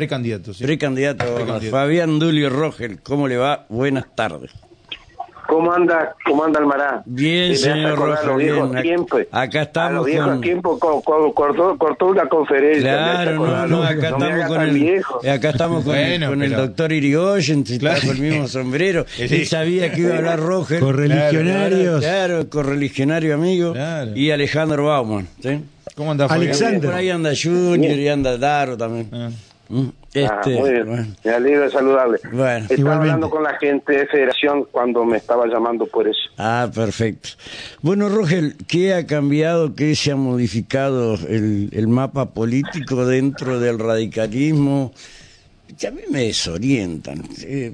Precandidato, sí. Precandidato, Precandidato. Fabián Dulio Rogel, ¿cómo le va? Buenas tardes. ¿Cómo anda, cómo anda Almará? Bien, señor Rojas, bien. Tiempos. acá estamos A los viejos con- tiempos co- co- cortó, cortó una conferencia. Claro, no, no, acá me estamos con el, viejo. acá estamos con, el, doctor Irigoyen, si Claro. con el mismo sombrero. Sí. Él sabía que iba a hablar Rogel. Correligionarios. Claro, correligionario amigo. Claro. Y Alejandro Bauman. ¿sí? ¿Cómo anda Fabián? Alexander. Por ahí anda Junior y anda Daro también. Ah. Mm, Ah, Este, muy bien. bueno. Me alegro de saludarle. Bueno, estaba igualmente. hablando con la gente de Federación cuando me estaba llamando por eso. Ah, perfecto. Bueno, Rogel, ¿qué ha cambiado, qué se ha modificado el, el mapa político dentro del radicalismo? Que a mí me desorientan. Eh,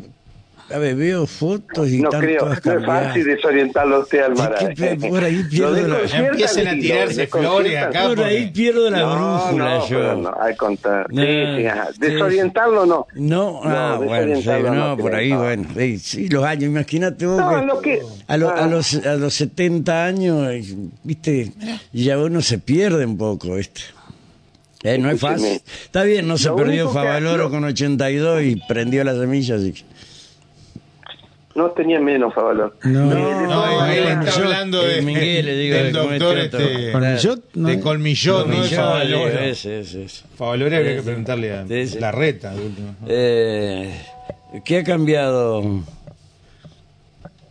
a ver, veo fotos y No están creo, todas no es fácil desorientarlo a usted. Es que por ahí pierdo la- Empiecen a tirarse flores acá. Por ahí pierdo la no, brújula no, yo. no, al contrario. No, sí, sí, ajá. Desorientarlo no. No, ah, No, bueno, sí, no, no por creo, ahí, no. bueno. sí, sí, los años, imagínate vos. No, que lo que- a, lo- a ah. los, a los 70 años, viste, ya uno se pierde un poco, ¿viste? Eh, no es fácil. Está bien, no se Lo perdió Favaloro lo- con 82 y prendió la semilla, así que- No tenía menos valor. No, Eh, No, él está hablando de, el Miguel, le digo, del ¿cómo es doctor este, no de Colmillot, no de Millón, Favaloro. ese, ese, ese. Favaloro habría que preguntarle a la reta. Eh, ¿Qué ha cambiado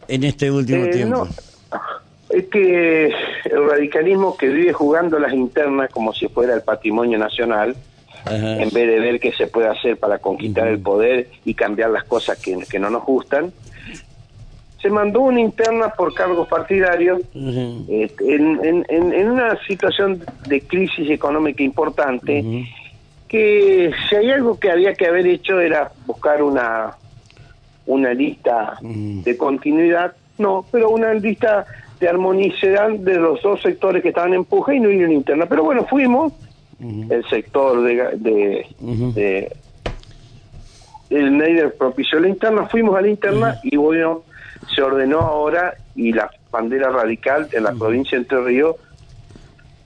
en este último Eh, tiempo? no, es que el radicalismo que vive jugando las internas como si fuera el patrimonio nacional, Ajá. en vez de ver qué se puede hacer para conquistar el poder y cambiar las cosas que, que no nos gustan, se mandó una interna por cargos partidarios este, en, en- en- en una situación de crisis económica importante, que si hay algo que había que haber hecho era buscar una, una lista de continuidad, no, pero una lista de armonicidad de los dos sectores que estaban en puja y no una interna. Pero bueno, fuimos, el sector de, de, de- el Neider propició la interna, fuimos a la interna y bueno, se ordenó ahora y la bandera radical de la provincia de Entre Ríos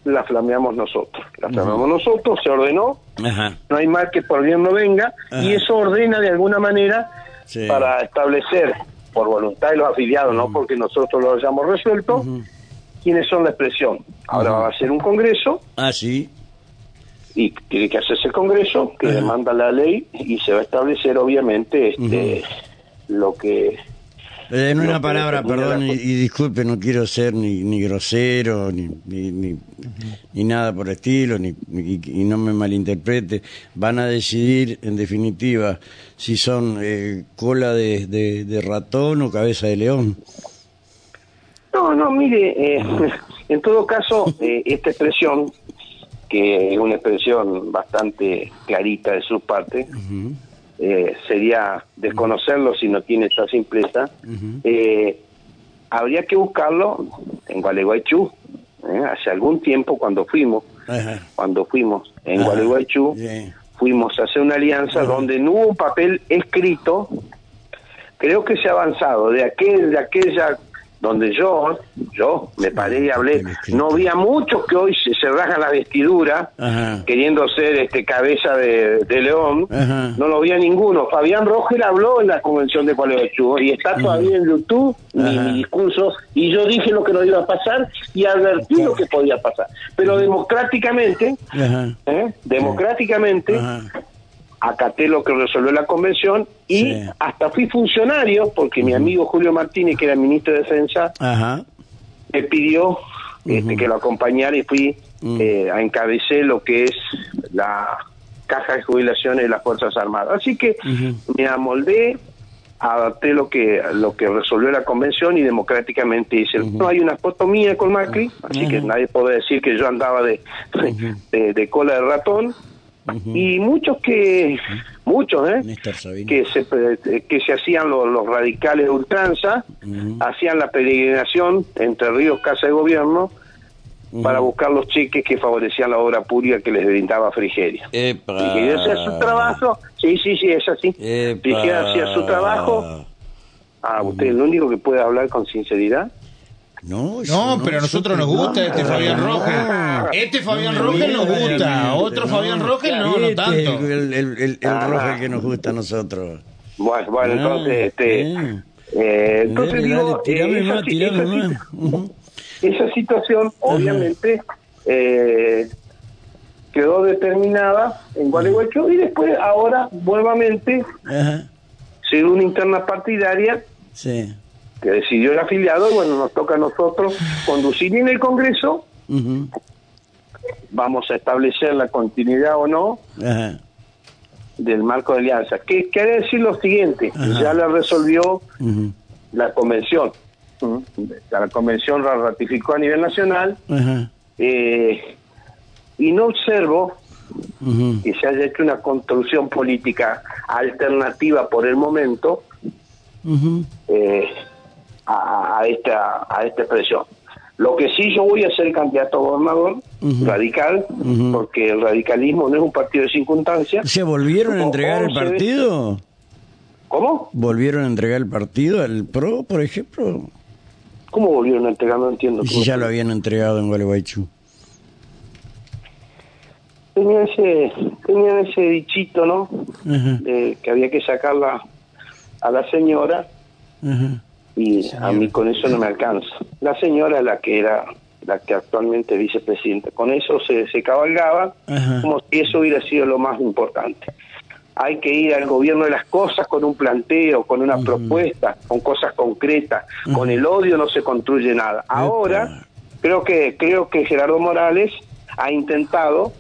la flameamos nosotros. La flameamos nosotros, se ordenó, no hay mal que por bien no venga, y eso ordena de alguna manera Sí. para establecer, por voluntad de los afiliados, no porque nosotros lo hayamos resuelto, quiénes son la expresión. Ahora va a ser un congreso. Ah, sí. y tiene que hacerse el congreso que demanda la ley y se va a establecer obviamente este lo que En Lo una palabra, perdón, y, disculpe, no quiero ser ni, ni grosero, ni, ni, ni, ni nada por el estilo, ni, ni- y no me malinterprete. Van a decidir, en definitiva, si son eh, cola de, de- de ratón o cabeza de león. No, no, mire, eh, en todo caso, eh, esta expresión, que es una expresión bastante clarita de su parte, eh, sería desconocerlo si no tiene esta simpleza, eh, habría que buscarlo en Gualeguaychú, eh, hace algún tiempo cuando fuimos, cuando fuimos en Ajá, Gualeguaychú, fuimos a hacer una alianza donde no hubo un papel escrito, creo que se ha avanzado de aquel, de aquella donde yo, yo me paré y hablé, no había muchos que hoy se, se rajan la vestidura Ajá. queriendo ser este cabeza de, de león, Ajá. no lo había ninguno. Fabián Roger habló en la convención de Gualeguaychú y está todavía en YouTube mi, mi discurso y yo dije lo que no iba a pasar y advertí lo que podía pasar. Pero democráticamente. ¿eh? democráticamente. Acaté lo que resolvió la convención y Sí. hasta fui funcionario porque mi amigo Julio Martínez, que era ministro de Defensa, Ajá. me pidió este, que lo acompañara y fui Mm. eh, a encabecé lo que es la caja de jubilaciones de las Fuerzas Armadas. Así que me amoldé, adapté lo que lo que resolvió la convención y democráticamente hice. No hay una foto mía con Macri, así que nadie puede decir que yo andaba de, de, de cola de ratón. Y muchos que, muchos, ¿eh? Que se eh, que se hacían los, los radicales de ultranza, hacían la peregrinación entre ríos Casa de Gobierno para buscar los cheques que favorecían la obra pública que les brindaba Frigeria. Frigeria hacía su trabajo, sí, sí, sí, es así. Frigeria hacía su trabajo. Ah, usted es el único que puede hablar con sinceridad. No, yo No, pero a nosotros nos gusta este Fabián Rogel. Este Fabián me Rogel nos gusta. Otro Fabián Rogel no, no Este tanto. El, el, el, el Ah. Rogel que nos gusta a nosotros. Bueno, bueno, Ah, entonces, este, eh, entonces Dale, digo, dale, tirame eh, esa, más, tirame esa más. esa situación, obviamente, eh, quedó determinada en Gualeguaychú y después, ahora, nuevamente, Ajá, una interna partidaria sí. Que decidió el afiliado y bueno, nos toca a nosotros conducir. Y en el Congreso vamos a establecer la continuidad o no del marco de alianza. Que quiere decir lo siguiente, ya la resolvió la convención. La convención la ratificó a nivel nacional. Eh, y no observo que se haya hecho una construcción política alternativa por el momento. Eh, a, a esta a esta expresión. Lo que sí yo voy a ser candidato a gobernador radical, porque el radicalismo no es un partido de circunstancias. ¿Se volvieron a entregar el 11 veces. partido? ¿Cómo? ¿Volvieron a entregar el partido al PRO, por ejemplo? ¿Cómo volvieron a entregar? No entiendo. Y si ya lo habían entregado en Gualeguaychú. Tenía ese, tenía ese dichito, ¿no? Que había que sacarla a la señora ajá. Y a mí con eso no me alcanza. La señora la que era la que actualmente es vicepresidenta. Con eso se, se cabalgaba Ajá. como si eso hubiera sido lo más importante. Hay que ir al gobierno de las cosas con un planteo, con una propuesta, con cosas concretas. Con el odio no se construye nada. Ahora creo que creo que Gerardo Morales ha intentado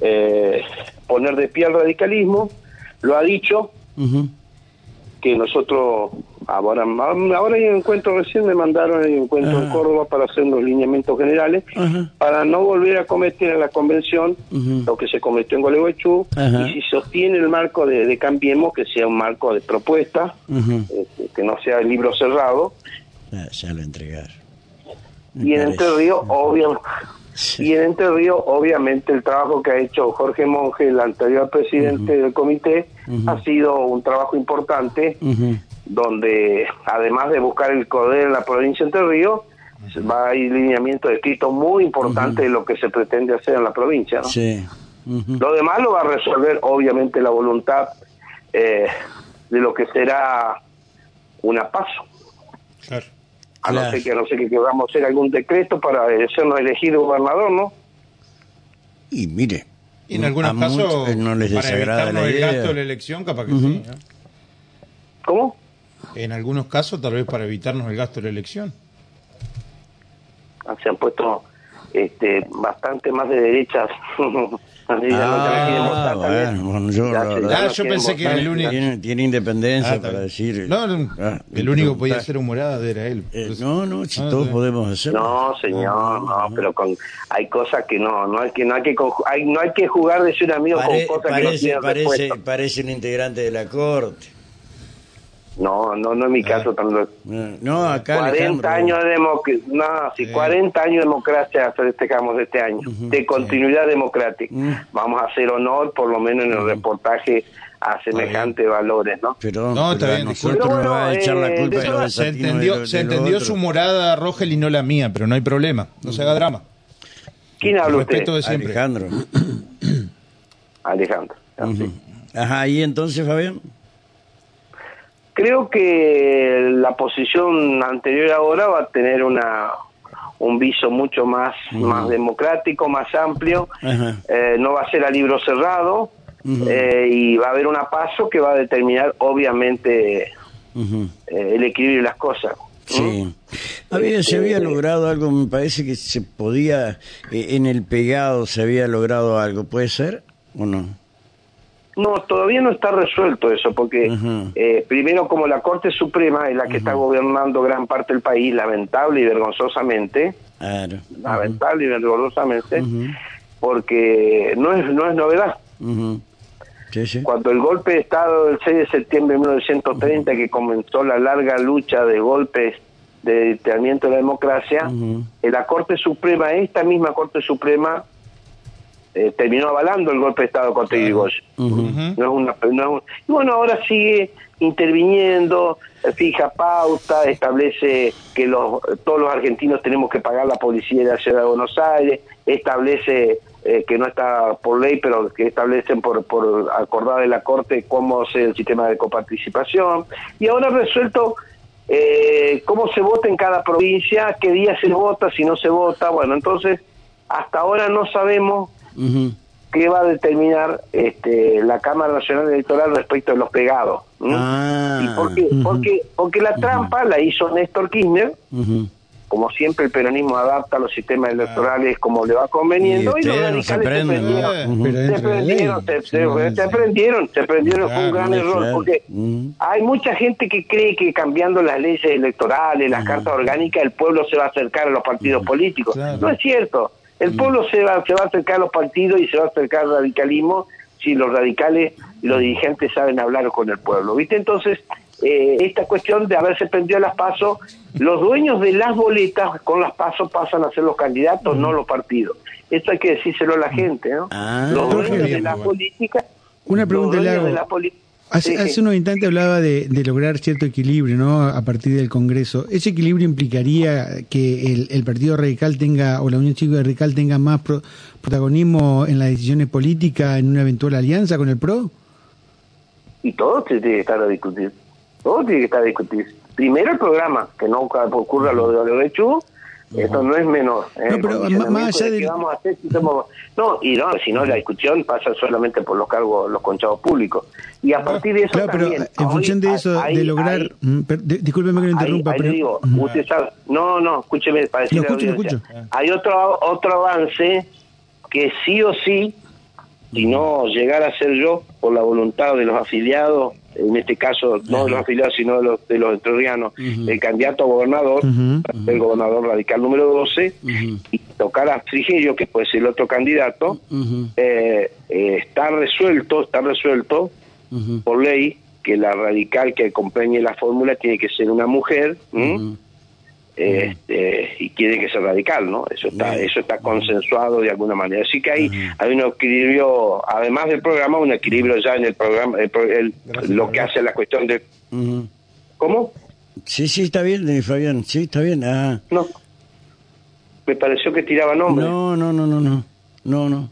eh, poner de pie al radicalismo, lo ha dicho. Que nosotros ahora ahora hay un encuentro recién me mandaron el encuentro en Ajá. Córdoba para hacer los lineamientos generales Ajá. para no volver a cometer en la convención lo que se cometió en Gualeguaychú y si sostiene el marco de, de Cambiemos que sea un marco de propuesta este, que no sea el libro cerrado Ya, ya lo entregaron. Me y en. Entre Ríos obviamente Sí. y en Entre Ríos obviamente el trabajo que ha hecho Jorge Monge el anterior presidente del comité ha sido un trabajo importante donde además de buscar el poder en la provincia de Entre Ríos, va a ir lineamiento escrito muy importante de lo que se pretende hacer en la provincia. ¿no? Sí. Lo demás lo va a resolver obviamente la voluntad eh, de lo que será una paso. Claro. A no ser que a no ser que queramos hacer algún decreto para eh, sernos elegido gobernador, ¿no? Y mire. Y en algunos a casos, muchos no les para desagrada evitarnos la el idea. gasto de la elección, capaz que sí. ¿no? ¿Cómo? En algunos casos, tal vez para evitarnos el gasto de la elección. Ah, Se han puesto este, bastante más de derechas. No- no quieren votar Ah, también. bueno, bueno, yo Ya la ya Ah, no yo pensé que el único- Tiene, tiene independencia Ah, para decir. No, no, Ah, el único que podía hacer humorada era él. Eh, Entonces- no, no, si Ah, todos sí. podemos hacerlo. No, señor, no, pero con hay cosas que no, no hay que no hay que hay, no hay que jugar de ser amigo Pare- con cosas que no parece, tienen parece, respuesta. parece un integrante de la corte. No, no, no es mi caso tan lo- No, No, acá 40 Alejandro. años de democracia, no, si 40 años de democracia festejamos este año, de continuidad democrática. Mm. Vamos a hacer honor, por lo menos en el reportaje, a semejantes valores, ¿no? Pero, No, está bien, nosotros disculpe. nos va a echar la culpa eh, de los de- Se de entendió, se entendió su morada, Rogel, y no la mía, pero no hay problema. No se haga drama. ¿Quién habla usted? Respeto de siempre. Alejandro. Alejandro. Ajá, y entonces, Fabián. Creo que la posición anterior ahora va a tener una un viso mucho más más democrático, más amplio. Eh, no va a ser a libro cerrado eh, y va a haber una paso que va a determinar obviamente eh, el equilibrio de las cosas. Sí. Había, se había Este- logrado algo, me parece que se podía, en el pegado se había logrado algo, ¿puede ser o no? No, todavía no está resuelto eso, porque eh, primero como la Corte Suprema es la que está gobernando gran parte del país, lamentable y vergonzosamente, lamentable y vergonzosamente, porque no es no es novedad. Ujú. Sí, sí. Cuando el golpe de Estado del 6 de septiembre de 1930, que comenzó la larga lucha de golpes de detenimiento de la democracia, en la Corte Suprema, esta misma Corte Suprema, eh, terminó avalando el golpe de Estado contra Irigoyen. no es una, no es y bueno, ahora sigue interviniendo, fija pauta, establece que los, todos los argentinos tenemos que pagar la policía de la ciudad de Buenos Aires, establece eh, que no está por ley, pero que establecen por, por acordar de la Corte cómo es el sistema de coparticipación. Y ahora resuelto eh, cómo se vota en cada provincia, qué día se vota, si no se vota. Bueno, entonces, hasta ahora no sabemos qué va a determinar este, la Cámara Nacional Electoral respecto de los pegados. Ah. ¿Y por qué? porque, porque la trampa la hizo Néstor Kirchner, como siempre el peronismo adapta los sistemas electorales como le va conveniendo y, los radicales se, prendieron, se, prendieron, se, prendieron, fue un gran error, porque hay mucha gente que cree que cambiando las leyes electorales, las cartas orgánicas, el pueblo se va a acercar a los partidos políticos. No es cierto. El pueblo se va, se va a acercar a los partidos y se va a acercar al radicalismo si los radicales y los dirigentes saben hablar con el pueblo. ¿Viste? Entonces, eh, esta cuestión de haberse prendido las pasos, los dueños de las boletas con las pasos pasan a ser los candidatos, no los partidos. Esto hay que decírselo a la gente, ¿no? Ah, los dueños de la política. Una pregunta le hago. Hace, hace unos instantes hablaba de, lograr cierto equilibrio ¿no? a partir del Congreso. ¿Ese equilibrio implicaría que el, Partido Radical tenga, o la Unión Cívica Radical tenga más protagonismo en las decisiones políticas en una eventual alianza con el PRO? Y todo tiene que estar a discutir. Todo tiene que estar a discutir. Primero el programa, que no ocurra lo de Olerechu, esto no es menor. ¿eh? No, pero más allá de... No, y no, si no la discusión pasa solamente por los cargos, los conchados públicos. Y a partir de eso claro, pero en función de eso, de lograr... Mm, discúlpeme que lo interrumpa, pero... Digo, usted sabe, no, no, escúcheme, para decirle escucho, escucho. Hay otro, otro avance que sí o sí, si no llegara a ser yo, por la voluntad de los afiliados, en este caso no de los afiliados sino de los, de los entrerrianos, el candidato a gobernador, el gobernador radical número 12, y tocar a Frigerio, que puede ser el otro candidato, eh, eh, está resuelto, está resuelto por ley que la radical que acompañe la fórmula tiene que ser una mujer, este, y tiene que ser radical, ¿no? Eso está, eso está consensuado de alguna manera. Así que hay, hay un equilibrio, además del programa, un equilibrio ya en el programa, lo que hace la cuestión de... ¿Cómo? Sí, sí, está bien, eh, Fabián, sí, está bien. Ah. No, me pareció que tiraba nombre. No, no, no, no, no, no, no.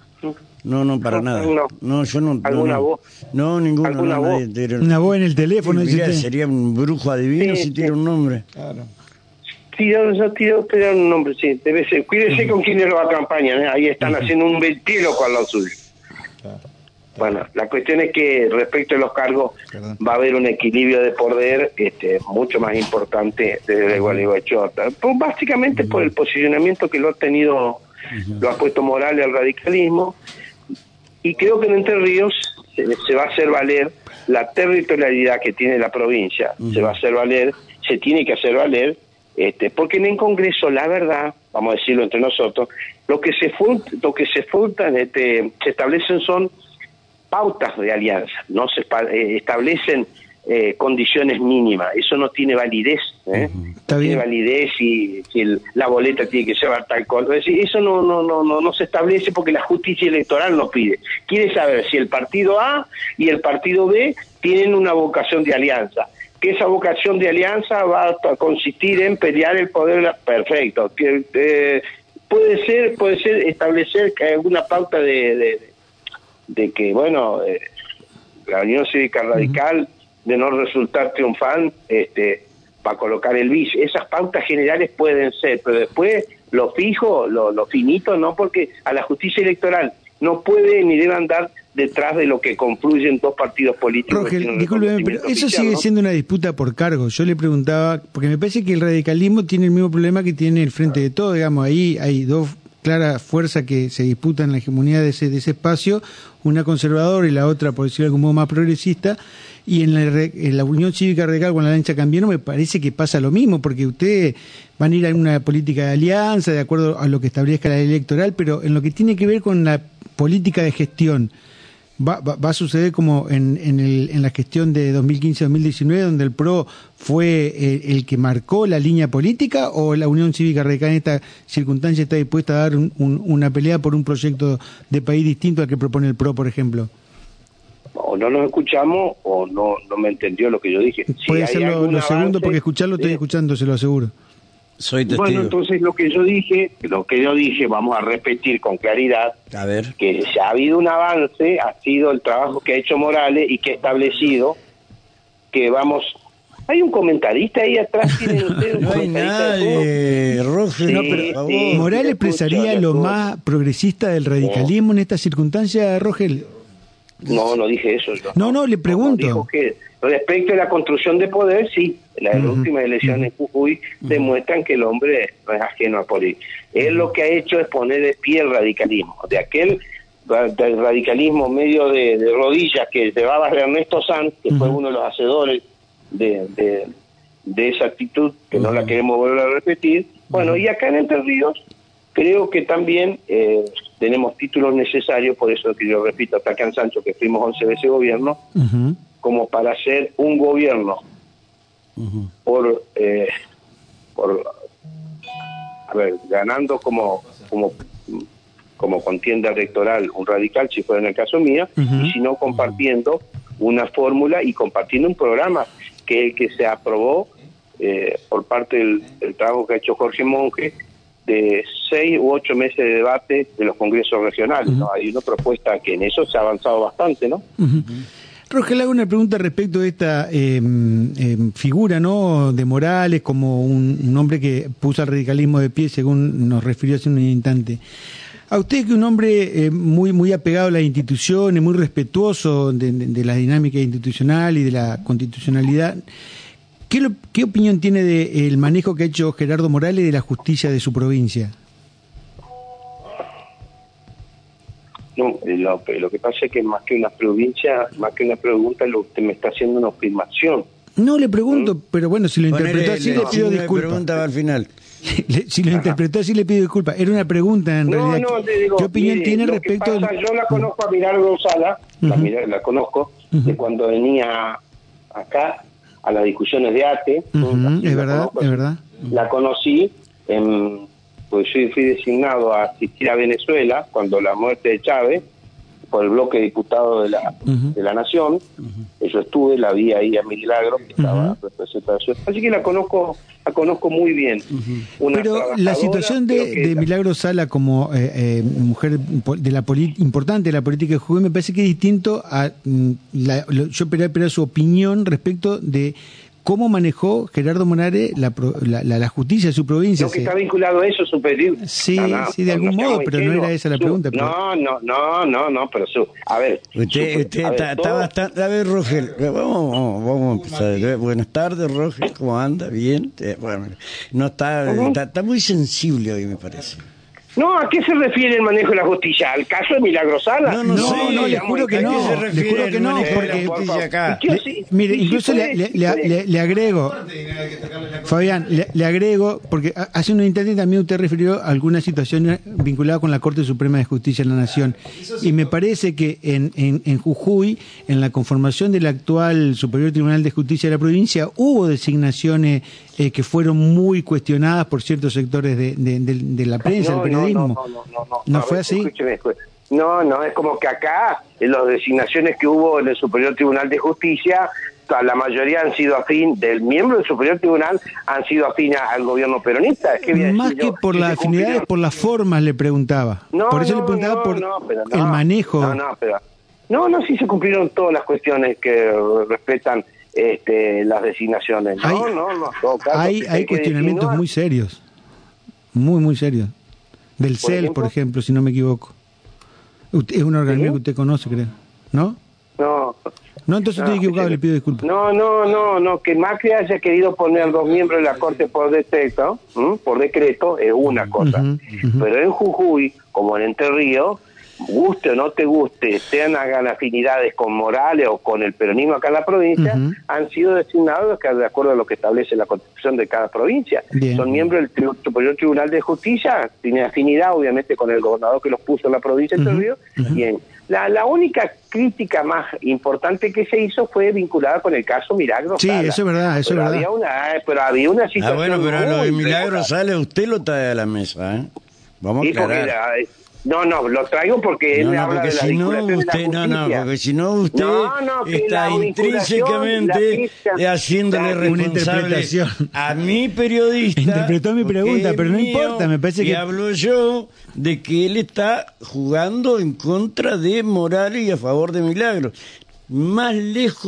No, no, para nada. No, yo no. ¿Alguna no, voz? No, ninguna. ¿Alguna voz? Una voz en el teléfono. sería un brujo adivino si tiene un nombre. Claro tiraron, tiraron un nombre, sí, debe ser. Cuídese con quienes lo acompañan, ¿eh? ahí están haciendo un ventilo con los suyo. Bueno, la cuestión es que respecto a los cargos va a haber un equilibrio de poder este, mucho más importante desde el Gualeguaychota. Básicamente por el posicionamiento que lo ha tenido, lo ha puesto Morales al radicalismo. Y creo que en Entre Ríos se, va a hacer valer la territorialidad que tiene la provincia, se va a hacer valer, se tiene que hacer valer este, porque en el Congreso, la verdad, vamos a decirlo entre nosotros, lo que se lo que se este, se establecen son pautas de alianza, no se eh, establecen eh, condiciones mínimas, eso no tiene validez, ¿eh? no tiene validez si, la boleta tiene que llevar tal cosa, eso no, no, no, no, no se establece porque la justicia electoral lo pide. Quiere saber si el partido A y el partido B tienen una vocación de alianza que esa vocación de alianza va a consistir en pelear el poder perfecto que eh, puede ser puede ser establecer que alguna pauta de, de, que bueno eh, la Unión Cívica Radical de no resultar triunfante este para colocar el vice. Esas pautas generales pueden ser pero después lo fijo lo, lo finito no porque a la justicia electoral no puede ni debe andar detrás de lo que confluyen dos partidos políticos. Roger, discúlpeme, pero eso sigue siendo una disputa por cargo. Yo le preguntaba, porque me parece que el radicalismo tiene el mismo problema que tiene el Frente de Todo, digamos, ahí hay dos claras fuerzas que se disputan la hegemonía de ese, de ese espacio, una conservadora y la otra, por decirlo de algún modo, más progresista, y en la, en la Unión Cívica Radical con la lancha cambiaron me parece que pasa lo mismo, porque ustedes van a ir a una política de alianza, de acuerdo a lo que establezca la ley electoral, pero en lo que tiene que ver con la política de gestión, va, va, a suceder como en, en, el, en la gestión de 2015-2019, donde el PRO fue el, que marcó la línea política, o la Unión Cívica Radical en esta circunstancia está dispuesta a dar una pelea por un proyecto de país distinto al que propone el PRO, por ejemplo? o no nos escuchamos o no, no me entendió lo que yo dije. Puede ser lo, segundo, porque escucharlo estoy escuchando, se lo aseguro. Bueno, entonces lo que yo dije, lo que yo dije, vamos a repetir con claridad, a ver. que si ha habido un avance, ha sido el trabajo que ha hecho Morales y que ha establecido que vamos... Hay un comentarista ahí atrás, tienen ustedes no hay nadie, Morales expresaría lo más progresista del radicalismo en esta circunstancia, Rogel. No, no dije eso. No, no, le pregunto. dijo que respecto a la construcción de poder, sí, las últimas elecciones en Jujuy demuestran que el hombre no es ajeno a política. Él lo que ha hecho es poner de pie el radicalismo, de aquel del radicalismo medio de, rodillas que llevaba Ernesto Sanz, que fue uno de los hacedores de, de, esa actitud, que no la queremos volver a repetir. Bueno, y acá en Entre Ríos creo que también eh, tenemos títulos necesarios, por eso que yo repito, hasta acá en Sancho, que fuimos 11 veces gobierno, como para ser un gobierno por, eh, por, a ver, ganando como, como, como contienda electoral un radical, si fuera en el caso mío, y si no compartiendo una fórmula y compartiendo un programa que, que se aprobó eh, por parte del, trabajo que ha hecho Jorge Monge de seis u ocho meses de debate de los congresos regionales. ¿no? Hay una propuesta que en eso se ha avanzado bastante, ¿no? Roger, le hago una pregunta respecto de esta em, figura ¿no? de Morales como un, hombre que puso al radicalismo de pie, según nos refirió hace un instante. A usted que un hombre eh, muy muy apegado a las instituciones, muy respetuoso de, la dinámica institucional y de la constitucionalidad, ¿qué, qué opinión tiene del manejo que ha hecho Gerardo Morales de la justicia de su provincia? No, eh, lo, lo, que pasa es que más que una provincia, más que una pregunta, lo, usted me está haciendo una afirmación. No le pregunto, ¿Mm? pero bueno, si lo interpretó así le pido disculpas. al final. si lo interpretó así le pido disculpas. Era una pregunta en realidad. ¿Qué opinión tiene respecto? yo la conozco a Mirar González, la, conozco, de cuando venía acá a las discusiones de ATE. es verdad, es verdad. La conocí en pues yo fui designado a asistir a Venezuela cuando la muerte de Chávez, por el bloque de diputados de la, de la Nación. Yo estuve, la vi ahí a Milagro, que estaba representada. Así que la conozco la conozco muy bien. Pero la situación de, de Milagro Sala como eh, eh, mujer de la importante de la política de Jujuy me parece que es distinto a mm, la, yo esperaba su opinión respecto de cómo manejó Gerardo Monare la, la, justicia de su provincia. Lo que está vinculado a eso, superior. Sí, sí, de algún modo, pero no era esa la pregunta. No, no, no, no, no, pero su, a ver. Usted, está, bastante. A ver, Rogel, vamos, vamos, a empezar. Buenas tardes, Rogel, ¿cómo anda? Bien. Eh, bueno, no está, está muy sensible hoy, me parece. No, ¿a qué se refiere el manejo de la justicia? ¿Al caso de Milagrosala? No, no, no, no, le juro que no. Le juro que no, porque. Acá. mire, incluso le, le, le, agrego. Fabián, le, agrego, porque hace un instante también usted refirió a algunas situaciones vinculadas con la Corte Suprema de Justicia de la Nación. Y me parece que en, en, en Jujuy, en la conformación del actual Superior Tribunal de Justicia de la provincia, hubo designaciones eh, que fueron muy cuestionadas por ciertos sectores de, de, de, la prensa, del periodismo. No, no, no, no. ¿No fue así? No, no, es como que acá, en las designaciones que hubo en el Superior Tribunal de Justicia, la mayoría han sido afín, del miembro del Superior Tribunal, han sido afín al gobierno peronista. Más que por las afinidades, por las formas le preguntaba. por eso le preguntaba por el manejo. No, no, pero, no, no, sí se cumplieron todas las cuestiones que respetan este, las designaciones. No, hay, no, no, hay, hay cuestionamientos muy serios, muy, muy serios. Del CEL, por ejemplo, si no me equivoco. es un organismo que usted conoce, creo, ¿no? No. No, entonces estoy equivocado, le pido disculpas. No, no, no, no, que Macri haya querido poner dos miembros de la Corte por decreto, por decreto, es una cosa. Pero en Jujuy, como en Entre Ríos, guste o no te guste, hagan afinidades con Morales o con el peronismo acá en la provincia, han sido designados de acuerdo a lo que establece la constitución de cada provincia. Son miembros del Superior Tribunal de Justicia, tienen afinidad obviamente con el gobernador que los puso en la provincia de Río, y en La, la única crítica más importante que se hizo fue vinculada con el caso Milagro Sí, Sala. eso es verdad, eso pero es había verdad. Una, eh, pero había una Ah, situación bueno, pero lo de muy Milagro remota. sale, usted lo trae a la mesa, ¿eh? Vamos a aclarar. No, no, lo traigo porque él No, no, habla porque de la si no, vinculación de la usted, no, porque si no, usted No, no, que está intrínsecamente pista- haciéndole responsable a mi periodista. Interpretó mi pregunta, pero no mío, importa, me parece y que- hablo yo de que él está jugando en contra de Morales y a favor de Milagro. Más lejos.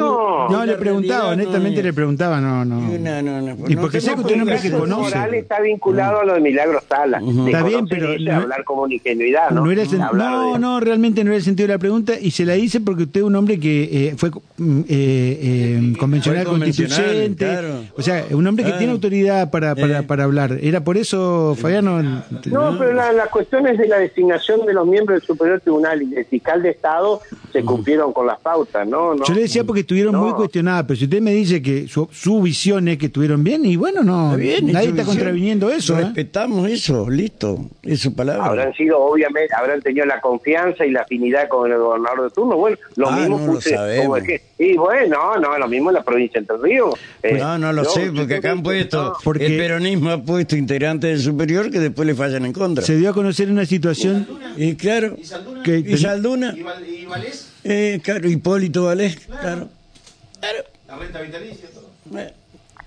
No, le preguntaba, no honestamente es. le preguntaba, no, no. No, no, no. Y porque sé que usted es un hombre porque que conoce. Morales está vinculado a lo de Milagro Sala. De Está bien, pero no- hablar como ingenuidad, ¿no? No, era no, de- no, realmente no era el sentido de la pregunta y se la hice porque usted es un hombre que eh, fue mm, eh, eh, convencional Fue constituyente, claro. o sea, un hombre que Ah. tiene autoridad para, para, Eh. para hablar. ¿Era por eso, Fabiano? No, pero la, la cuestión es de la designación de los miembros del Superior Tribunal y del fiscal de Estado se cumplieron con las pautas, ¿no? no Yo le decía porque estuvieron No. muy cuestionadas, pero si usted me dice que su, su visión es que estuvieron bien, y bueno, no, Está bien, nadie es está contraviniendo eso. ¿eh? Respetamos eso, listo. Es su palabra. Habrán sido, obviamente, habrán tenido la confianza y la afinidad con el gobernador de turno. Bueno, lo Ah, mismo no lo puse como es que- y bueno, no, lo mismo en la provincia de Entre Ríos. Eh, no, no lo sé, porque acá han puesto, no. Porque- el peronismo ha puesto integrantes del superior que después le fallan en contra. Se dio a conocer una situación Y claro, que y Salduna, ¿Y, Val- y Valés? Eh, claro, Hipólito Valés, claro. La renta vitalicia, todo.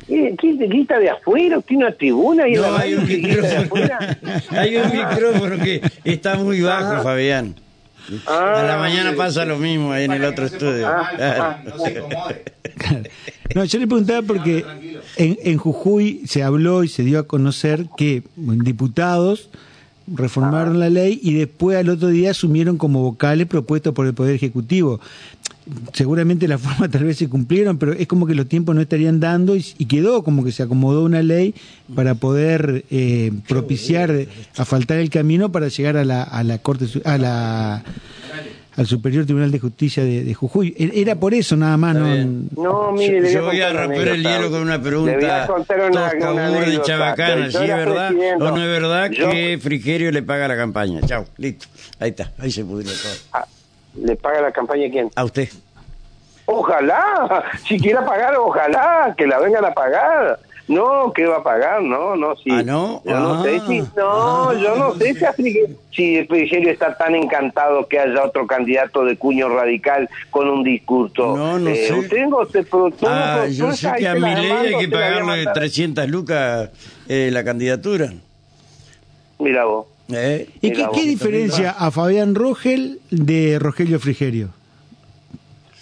¿Quién te quita de afuera? ¿Tiene una tribuna? Y No, la hay un, micrófono, afuera? hay un micrófono que está muy bajo, Fabián. Ah, A la mañana sí. pasa lo mismo ahí en el otro no estudio. mal, Claro. no se incomode. No, yo le preguntaba porque en, en Jujuy se habló y se dio a conocer que diputados reformaron la ley y después al otro día asumieron como vocales propuestos por el Poder Ejecutivo. Seguramente la forma tal vez se cumplieron, pero es como que los tiempos no estarían dando y, y quedó como que se acomodó una ley para poder eh, propiciar, asfaltar el camino para llegar a la, a la Corte, a la al Superior Tribunal de Justicia de, de Jujuy. E- Era por eso nada más, no. No, mire, Yo- le yo voy a romper el hielo con una Le voy pregunta a contar una- tosca, anécdota. chabacana. ¿Sí es verdad o no es verdad Yo- que Frigerio le paga la campaña? Chao, listo. Ahí está, ahí se pudrió todo. Ah, ¿Le paga la campaña quién? A usted. Ojalá, si quiera pagar, ojalá, que la vengan a pagar. No, ¿qué va a pagar? No, no, sí. Ah, ¿no? Yo no Ah. sé si, no, yo no sé si, Afrique- si el Frigerio está tan encantado que haya otro candidato de cuño radical con un discurso. No, no sé. Tengo, te, todo- Ah, yo sé que a mi ley hay que pagarle mandar. 300 lucas eh, la candidatura. Mira vos. ¿Eh? ¿Y Mira qué, vos, qué diferencia a Fabián Rogel de Rogelio Frigerio?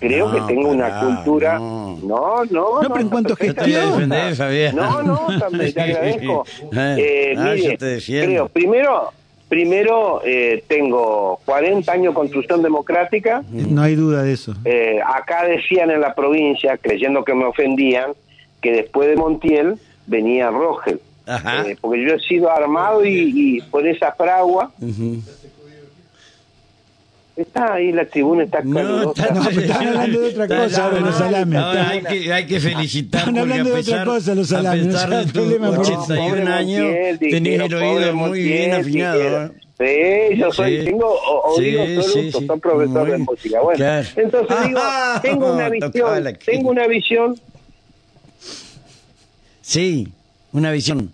Creo No, que tengo una pará, cultura. no. No, no, No, pero en cuanto a Fabián. No, no, también te agradezco. Eh, Ah, mire, yo te creo, primero, primero eh, tengo 40 años de construcción democrática. No hay duda de eso. Eh, acá decían en la provincia, creyendo que me ofendían, que después de Montiel venía Rogel. Ajá. Eh, porque yo he sido armado y, y por esa fragua. Ujú. Está ahí, la tribuna está No, está- No, estaban hablando de otra cosa ahora, los salames. Ahora hay que, hay que felicitar porque hablando a de otra pesar, cosa, los a salames, pesar no de hay tus problema por eso. 81 Pobre años, Montiel, tenés el pobre oído muy bien Montiel, afinado. dijeron. ¿eh? Sí, yo soy, Sí. tengo oído Sí, absoluto, sí, soy profesor de bien. música. Bueno, Claro. entonces digo, Ah, tengo una visión, tengo una visión, Sí, una visión.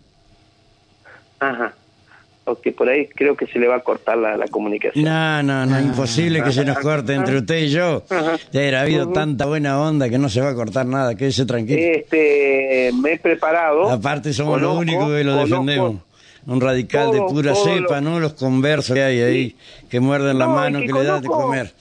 ajá, ok, por ahí creo que se le va a cortar la, la comunicación. No, no, no, imposible que se nos corte entre usted y yo. Ya ha habido tanta buena onda que no se va a cortar nada, quédese tranquilo. Este, me he preparado. Aparte somos los conozco- únicos que lo conozco- defendemos. Un radical de pura cepa, lo- ¿no? Los conversos que hay ahí, que muerden la No, mano, que que le dan de comer.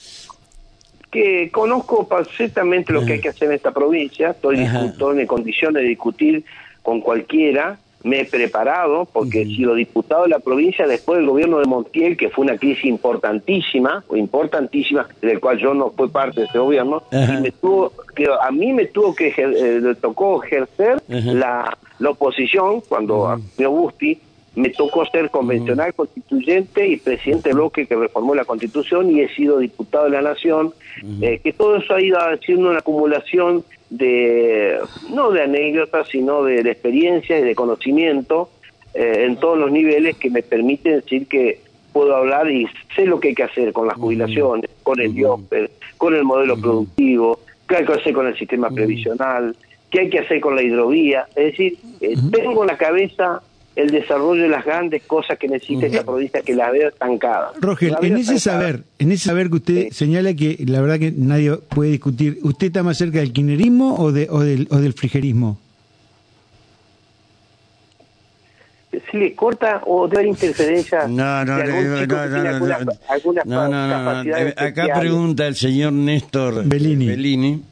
que conozco perfectamente lo que hay que hacer en esta provincia, estoy, Ajá. discuto- en condiciones de discutir con cualquiera, me he preparado, porque he sido diputado de la provincia después del gobierno de Montiel, que fue una crisis importantísima, o importantísima, del cual yo no fui parte de ese gobierno, y me tuvo, que a mí me tuvo que, eh, le tocó ejercer la, la oposición, cuando asumió Busti, me tocó ser convencional constituyente y presidente bloque que reformó la constitución y he sido diputado de la nación, eh, que todo eso ha ido haciendo una acumulación de, no de anécdotas, sino de, de experiencia y de conocimiento eh, en todos los niveles que me permiten decir que puedo hablar y sé lo que hay que hacer con las jubilaciones, con el IOPER, con el modelo productivo, qué hay que hacer con el sistema previsional, qué hay que hacer con la hidrovía. Es decir, eh, tengo en la cabeza el desarrollo de las grandes cosas que necesita esta provincia que la veo estancada. Rogel, en ese saber, en ese saber que usted señala que la verdad que nadie puede discutir, ¿usted está más cerca del kirchnerismo o, de, o, del, o del frigerismo? si le corta o debe haber interferencia. No, no, no, no, no, no, Acá pregunta el señor Néstor Bellini,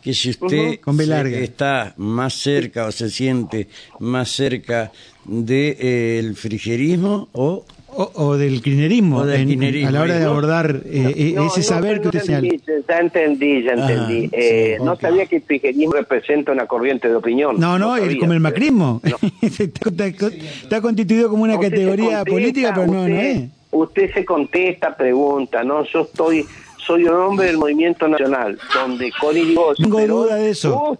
que si usted está más cerca o se siente más cerca del de, el frigerismo o o, del kirchnerismo, a la hora de abordar eh, eh, ese saber que usted señala. Ya entendí, ya entendí. eh, no sabía que el kirchnerismo representa una corriente de opinión. No, no, es como el macrismo. está, constituido como una categoría política, pero no, no es. Usted se contesta, pregunta, ¿no? Yo estoy soy un hombre del movimiento nacional, donde con No tengo duda de eso.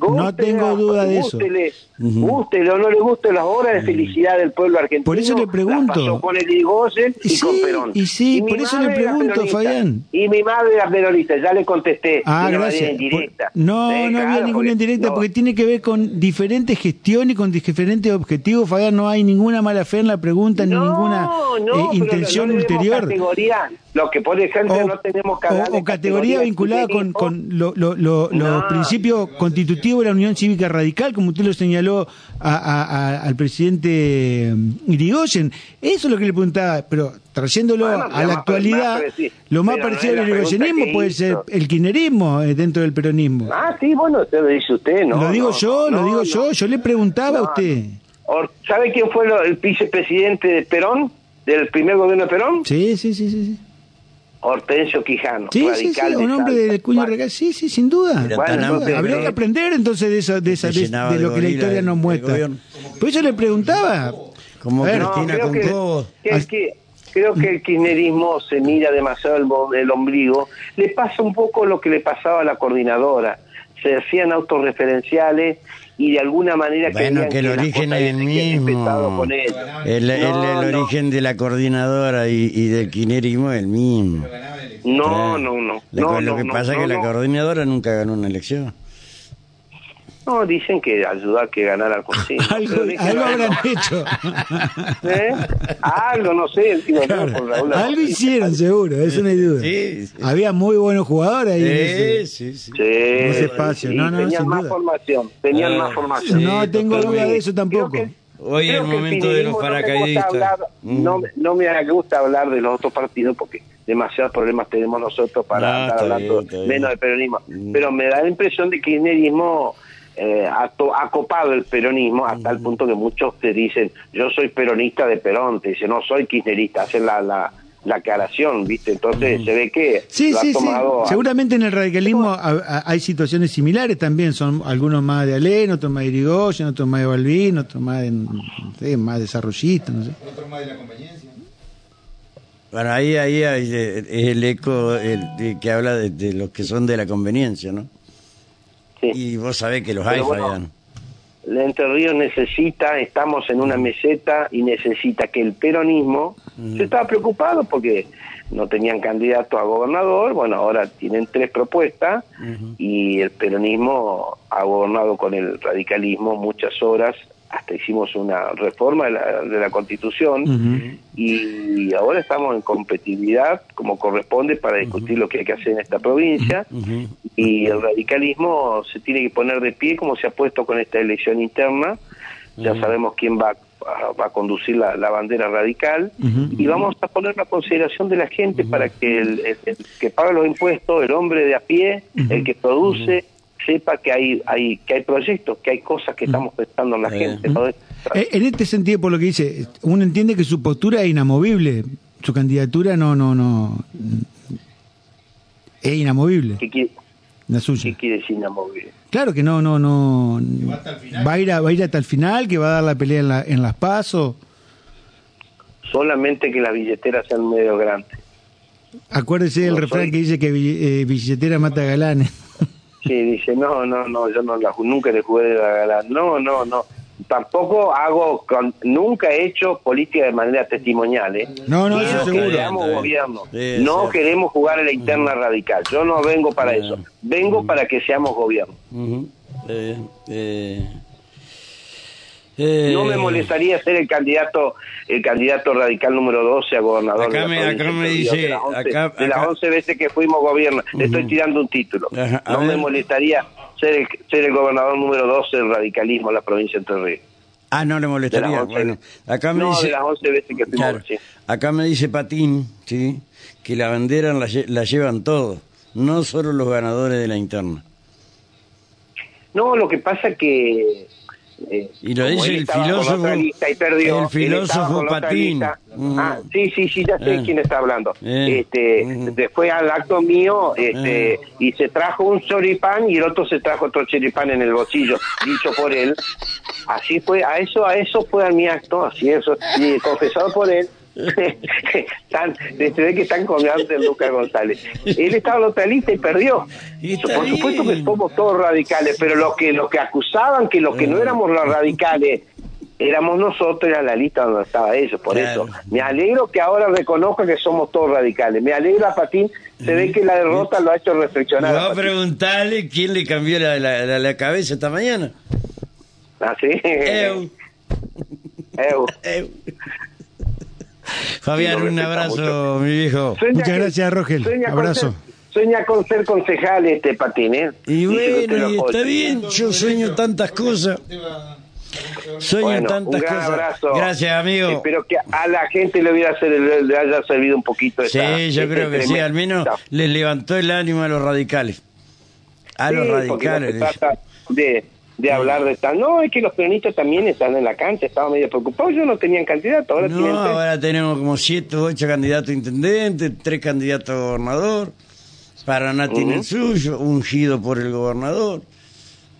no tengo duda de eso. Gústele o no le guste las horas de felicidad del pueblo argentino. Por eso le pregunto. Pasó con el Irigoyen y, sí, con Perón. Y sí, por eso le pregunto, Fabián. Y mi madre era peronista, ya le contesté. Ah, gracias. Indirecta. No, no había ninguna indirecta porque tiene que ver con diferentes gestiones y con diferentes objetivos. Fabián, no hay ninguna mala fe en la pregunta ni ninguna eh, intención ulterior. Categoría, lo que por ejemplo no tenemos o, o categoría vinculada con, con los principios constitutivos de la Unión Cívica Radical, como usted lo señaló al presidente mm, Irigoyen. Eso es lo que le preguntaba, pero trayéndolo a la actualidad, lo más parecido al irigoyenismo puede ser el kirchnerismo eh, dentro del peronismo. Ah, sí, bueno, usted lo dice usted, ¿no? Lo digo yo, lo digo yo, yo le preguntaba a usted. ¿Sabe quién fue el vicepresidente de Perón? ¿Del primer gobierno de Perón? Sí, sí, sí, sí. Hortensio Quijano, sí, sí, sí, un hombre de cuño sí, sí, sin duda. Habría que aprender entonces de eso, de, esa, de, lo que la historia nos muestra. Por eso le preguntaba. Como Cristina con todo. Que, creo que el kirchnerismo se mira demasiado el, el ombligo. Le pasa un poco lo que le pasaba a la coordinadora. Se hacían autorreferenciales y de alguna manera bueno que el origen es el mismo. el, el, origen de la coordinadora y, y del quinerismo es el mismo. No no no, lo que pasa es que la coordinadora nunca ganó una elección no, dicen que ayuda a que ganara el algo, algo habrán hecho. ¿Eh? Algo, no sé. algo hicieron, seguro, eso no hay duda. Sí, Había muy buenos jugadores ahí. Sí, sí, sí. En ese espacio. no, no, tenían más formación. Tenían ah, más formación. No tengo duda de eso tampoco. Hoy es el momento de los paracaidistas. No, no, me gusta hablar de los otros partidos porque demasiados problemas tenemos nosotros para estar hablando menos de peronismo. Mm. Pero me da la impresión de que el kirchnerismo eh, ha, copado el peronismo hasta el punto que muchos te dicen, yo soy peronista de Perón, te dicen, no soy kirchnerista, hacen la, la, la aclaración, ¿viste? Entonces se ve que sí, sí, sí. Seguramente en el radicalismo hay situaciones similares también, son algunos más de Alén, otros más de Irigoyen, otros más de Balvin, otros más de, más desarrollistas, no sé. Otros más de la conveniencia. Bueno, ahí, ahí, es el eco que habla de, de los que son de la conveniencia, ¿no? Y vos sabés que los hay, bueno, El Entre Ríos necesita, estamos en una meseta y necesita que el peronismo, se estaba preocupado porque no tenían candidato a gobernador, bueno, ahora tienen tres propuestas y el peronismo ha gobernado con el radicalismo muchas horas hasta hicimos una reforma de la, constitución y ahora estamos en competitividad como corresponde para discutir lo que hay que hacer en esta provincia y el radicalismo se tiene que poner de pie como se ha puesto con esta elección interna. Ya sabemos quién va va a conducir la, bandera radical y vamos a poner la consideración de la gente para que el, que paga los impuestos, el hombre de a pie, el que produce, sepa que hay, hay, que hay proyectos, que hay cosas que estamos pensando en la gente. Eh, en este sentido, por lo que dice, uno entiende que su postura es inamovible, su candidatura no, no, no, es inamovible. ¿Qué quiere, la suya. ¿Qué quiere decir inamovible? Claro que no, no, no. Va, a ir va a ir hasta el final, que va a dar la pelea en, la, en las pasos. Solamente que las billeteras sean medio grandes. Acuérdese del refrán que dice que eh, billetera mata galanes. Sí, dice, no, no, no, yo no la, nunca le jugué de la galán. No, no, no. tampoco hago, con, nunca he hecho política de manera testimonial. ¿eh? No, no, eso seguro. bien. gobierno. Sí, no sí. queremos jugar a la interna radical. Yo no vengo para eso. Vengo para que seamos gobierno. Eh, eh, eh, No me molestaría ser el candidato el candidato radical número 12 a gobernador. Acá de la me- provincia acá me de dice- de las 11, acá- de las acá- 11 veces que fuimos gobierno. Le estoy tirando un título. Ajá, no me molestaría ser el, ser el gobernador número 12 del radicalismo en la provincia de Entre Ríos. Ah, no le De molestaría. 11, Bueno, acá me no, dice. de las 11 veces que fuimos. Claro. sí. Acá me dice Patín, ¿sí? que la bandera la, la llevan todos, no solo los ganadores de la interna. No, lo que pasa que... eh, Y lo dice el filósofo- lista y perdió, el Patín. Mm. Ah, sí, sí, sí, ya sé Eh. quién está hablando. Eh. Este, Mm. Después al acto mío este, Eh. y se trajo un choripán y el otro se trajo otro choripán en el bolsillo, dicho por él. Así fue, a eso, a eso fue a mi acto, así eso, y confesado por él. están, se ve que están con de Lucas González. Él estaba en otra lista y perdió. Y Por supuesto que somos todos radicales, pero los que los que acusaban que los que no éramos los radicales éramos nosotros, era la lista donde estaba ellos, por Claro. eso. Me alegro que ahora reconozca que somos todos radicales. Me alegra, Patín, se ve que la derrota lo ha hecho reflexionar. A va a preguntarle quién le cambió la, la- la- la cabeza esta mañana. ¿Ah, sí? Eu. Eu. Eu. Fabián, Sí, un abrazo, mucho. mi viejo. Sueña Muchas que- gracias, Rogel. sueña con Abrazo. ser- Sueña con ser concejal este Patín, ¿eh? Y bueno, y está bien, yo sueño tantas cosas. Sueño Bueno, tantas un gran cosas. abrazo. Gracias, amigo. Espero que a la gente le, hubiera ser- le haya servido un poquito Sí, esta- yo este creo que sí, al menos les levantó el ánimo a los radicales. A los Sí, porque no radicales. se trata de, de hablar de tal. No, es que los peronistas también están en la cancha, estaban medio preocupados. Ellos no tenían candidato, ahora No, tienen ahora tenemos como siete o ocho candidatos a intendente, tres candidatos a gobernador. Paraná tiene el suyo, ungido por el gobernador.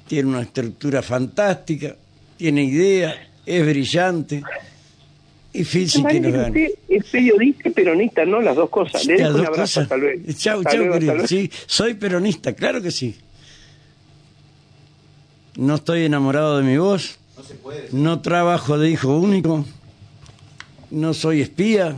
Tiene una estructura fantástica, tiene idea, es brillante. Y difícil que nos gane. Es periodista y peronista, ¿no? Las dos cosas. Le dejo un dos abrazo, cosas. hasta luego. Chau, Hasta chau, luego, hasta querido. luego. Sí, soy peronista, claro que sí. No estoy enamorado de mi voz. No trabajo de hijo único. No soy espía.